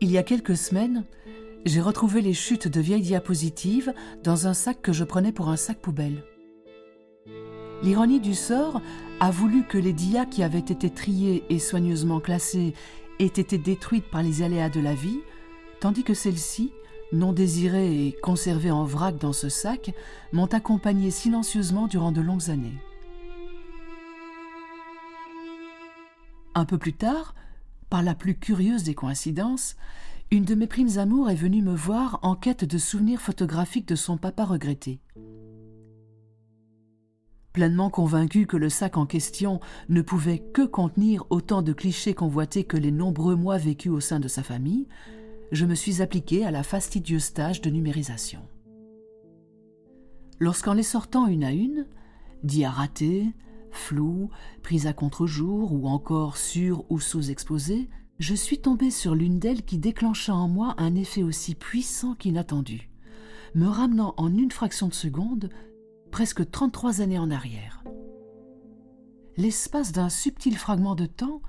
Il y a quelques semaines, j'ai retrouvé les chutes de vieilles diapositives dans un sac que je prenais pour un sac poubelle. L'ironie du sort a voulu que les dias qui avaient été triées et soigneusement classées aient été détruites par les aléas de la vie, tandis que celles-ci, non désirées et conservées en vrac dans ce sac, m'ont accompagné silencieusement durant de longues années. Un peu plus tard, par la plus curieuse des coïncidences, une de mes primes amours est venue me voir en quête de souvenirs photographiques de son papa regretté. Pleinement convaincu que le sac en question ne pouvait que contenir autant de clichés convoités que les nombreux mois vécus au sein de sa famille, je me suis appliqué à la fastidieuse tâche de numérisation. Lorsqu'en les sortant une à une, dit à rater, flou, prise à contre-jour ou encore sur ou sous-exposée, je suis tombé sur l'une d'elles qui déclencha en moi un effet aussi puissant qu'inattendu, me ramenant en une fraction de seconde presque 33 années en arrière. L'espace d'un subtil fragment de temps,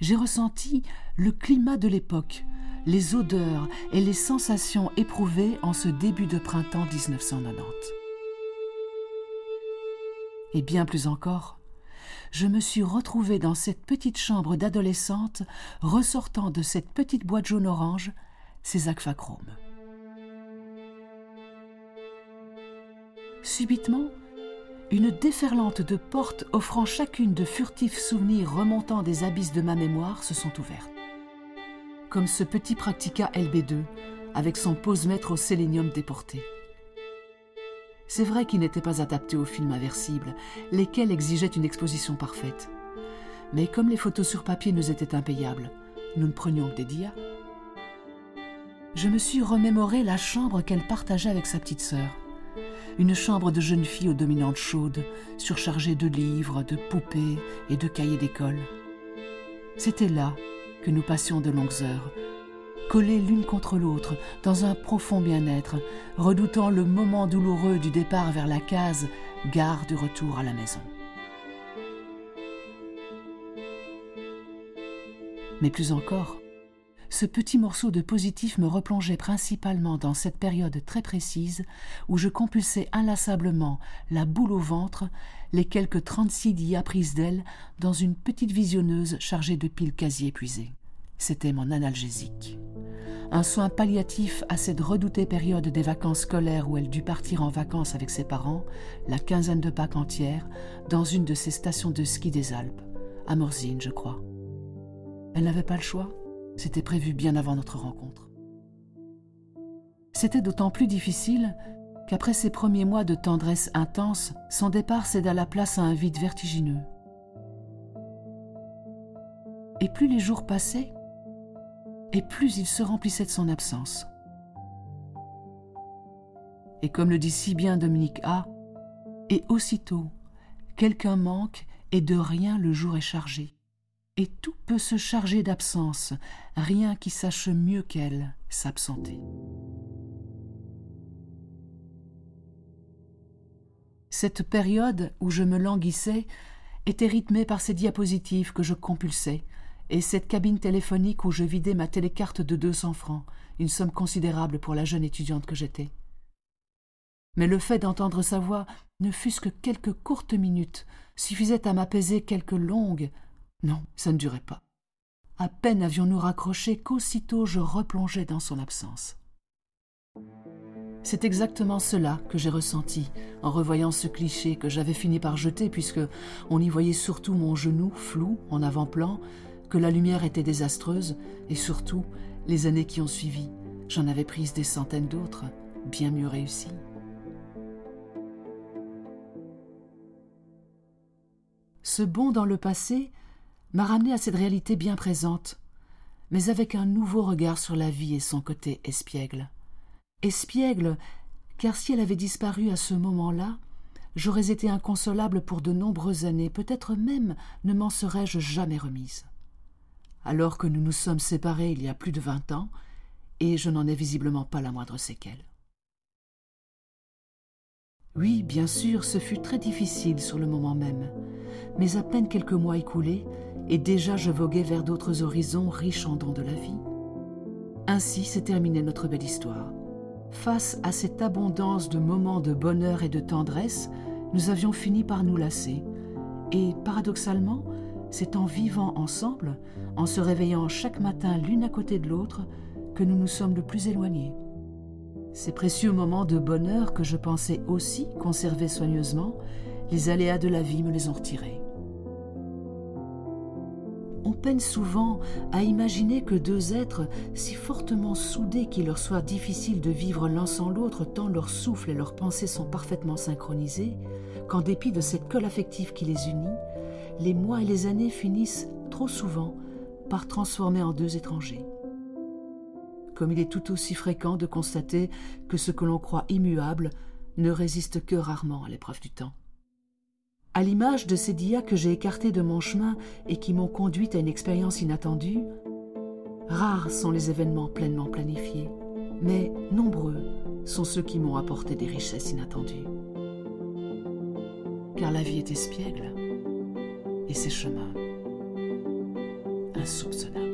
j'ai ressenti le climat de l'époque, les odeurs et les sensations éprouvées en ce début de printemps 1990. Et bien plus encore, je me suis retrouvée dans cette petite chambre d'adolescente ressortant de cette petite boîte jaune-orange, ces aquaphromes. Subitement, une déferlante de portes offrant chacune de furtifs souvenirs remontant des abysses de ma mémoire se sont ouvertes. Comme ce petit Practica LB2 avec son pose-mètre au sélénium déporté. C'est vrai qu'il n'était pas adapté aux films inversibles, lesquels exigeaient une exposition parfaite. Mais comme les photos sur papier nous étaient impayables, nous ne prenions que des dias. Je me suis remémoré la chambre qu'elle partageait avec sa petite sœur. Une chambre de jeune fille aux dominantes chaudes, surchargée de livres, de poupées et de cahiers d'école. C'était là nous passions de longues heures, collées l'une contre l'autre, dans un profond bien-être, redoutant le moment douloureux du départ vers la case, gare du retour à la maison. Mais plus encore, ce petit morceau de positif me replongeait principalement dans cette période très précise où je compulsais inlassablement, la boule au ventre, les quelques trente-six dias prises d'elle dans une petite visionneuse chargée de piles quasi épuisées. C'était mon analgésique. Un soin palliatif à cette redoutée période des vacances scolaires où elle dut partir en vacances avec ses parents, la quinzaine de Pâques entière, dans une de ces stations de ski des Alpes, à Morzine, je crois. Elle n'avait pas le choix, c'était prévu bien avant notre rencontre. C'était d'autant plus difficile qu'après ces premiers mois de tendresse intense, son départ céda la place à un vide vertigineux. Et plus les jours passaient, et plus il se remplissait de son absence. Et comme le dit si bien Dominique A, et aussitôt, quelqu'un manque et de rien le jour est chargé. Et tout peut se charger d'absence, rien qui sache mieux qu'elle s'absenter. Cette période où je me languissais était rythmée par ces diapositives que je compulsais, et cette cabine téléphonique où je vidais ma télécarte de deux cents francs, une somme considérable pour la jeune étudiante que j'étais. Mais le fait d'entendre sa voix, ne fût-ce que quelques courtes minutes, suffisait à m'apaiser quelques longues. Non, ça ne durait pas. À peine avions-nous raccroché qu'aussitôt je replongeais dans son absence. C'est exactement cela que j'ai ressenti en revoyant ce cliché que j'avais fini par jeter puisque on y voyait surtout mon genou flou en avant-plan, que la lumière était désastreuse, et surtout, les années qui ont suivi, j'en avais prise des centaines d'autres, bien mieux réussies. Ce bond dans le passé m'a ramené à cette réalité bien présente, mais avec un nouveau regard sur la vie et son côté espiègle. Espiègle, car si elle avait disparu à ce moment-là, j'aurais été inconsolable pour de nombreuses années, peut-être même ne m'en serais-je jamais remise alors que nous nous sommes séparés il y a plus de vingt ans, et je n'en ai visiblement pas la moindre séquelle. Oui, bien sûr, ce fut très difficile sur le moment même, mais à peine quelques mois écoulés, et déjà je voguais vers d'autres horizons riches en dons de la vie. Ainsi s'est terminée notre belle histoire. Face à cette abondance de moments de bonheur et de tendresse, nous avions fini par nous lasser. Et paradoxalement, c'est en vivant ensemble, en se réveillant chaque matin l'une à côté de l'autre, que nous nous sommes le plus éloignés. Ces précieux moments de bonheur que je pensais aussi conserver soigneusement, les aléas de la vie me les ont retirés. On peine souvent à imaginer que deux êtres si fortement soudés qu'il leur soit difficile de vivre l'un sans l'autre tant leur souffle et leurs pensées sont parfaitement synchronisés, qu'en dépit de cette colle affective qui les unit, les mois et les années finissent trop souvent par transformer en deux étrangers. Comme il est tout aussi fréquent de constater que ce que l'on croit immuable ne résiste que rarement à l'épreuve du temps. À l'image de ces dias que j'ai écartés de mon chemin et qui m'ont conduite à une expérience inattendue, rares sont les événements pleinement planifiés, mais nombreux sont ceux qui m'ont apporté des richesses inattendues. Car la vie est espiègle et ses chemins insoupçonnables.